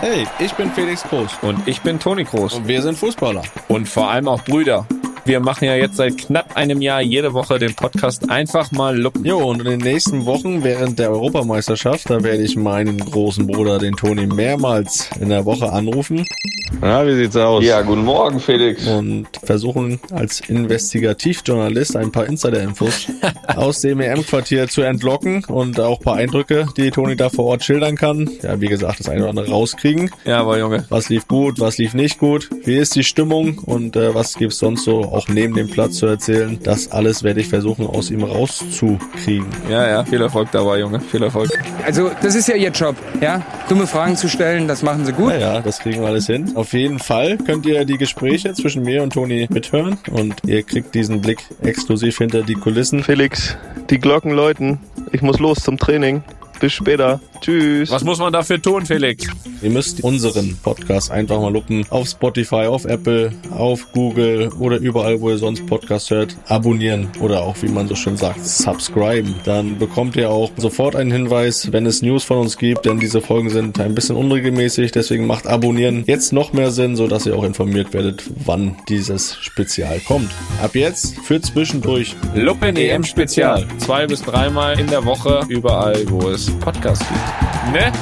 Hey, ich bin Felix Groß. Und ich bin Toni Groß. Und wir sind Fußballer. Und vor allem auch Brüder. Wir machen ja jetzt seit knapp einem Jahr jede Woche den Podcast einfach mal luppen. Jo, und in den nächsten Wochen während der Europameisterschaft, da werde ich meinen großen Bruder, den Toni, mehrmals in der Woche anrufen. Na, wie sieht's aus? Ja, guten Morgen, Felix. Und versuchen als Investigativjournalist ein paar Insider-Infos aus dem EM-Quartier zu entlocken und auch ein paar Eindrücke, die Toni da vor Ort schildern kann. Ja, wie gesagt, das eine oder andere rauskriegen. Ja, aber Junge. Was lief gut, was lief nicht gut, wie ist die Stimmung und äh, was gibt's sonst so auch neben dem Platz zu erzählen. Das alles werde ich versuchen aus ihm rauszukriegen. Ja, ja, viel Erfolg dabei, Junge. Viel Erfolg. Also, das ist ja Ihr Job, ja? Dumme Fragen zu stellen, das machen Sie gut. Ja, ja, das kriegen wir alles hin. Auf jeden Fall könnt ihr die Gespräche zwischen mir und Toni mithören und ihr kriegt diesen Blick exklusiv hinter die Kulissen. Felix, die Glocken läuten. Ich muss los zum Training. Bis später. Tschüss. Was muss man dafür tun, Felix? Ihr müsst unseren Podcast einfach mal lupen. Auf Spotify, auf Apple, auf Google oder überall, wo ihr sonst Podcast hört. Abonnieren oder auch, wie man so schön sagt, subscriben. Dann bekommt ihr auch sofort einen Hinweis, wenn es News von uns gibt, denn diese Folgen sind ein bisschen unregelmäßig. Deswegen macht Abonnieren jetzt noch mehr Sinn, sodass ihr auch informiert werdet, wann dieses Spezial kommt. Ab jetzt für zwischendurch. Luppen EM Spezial. Zwei bis dreimal in der Woche, überall, wo es Podcasts gibt. Ne?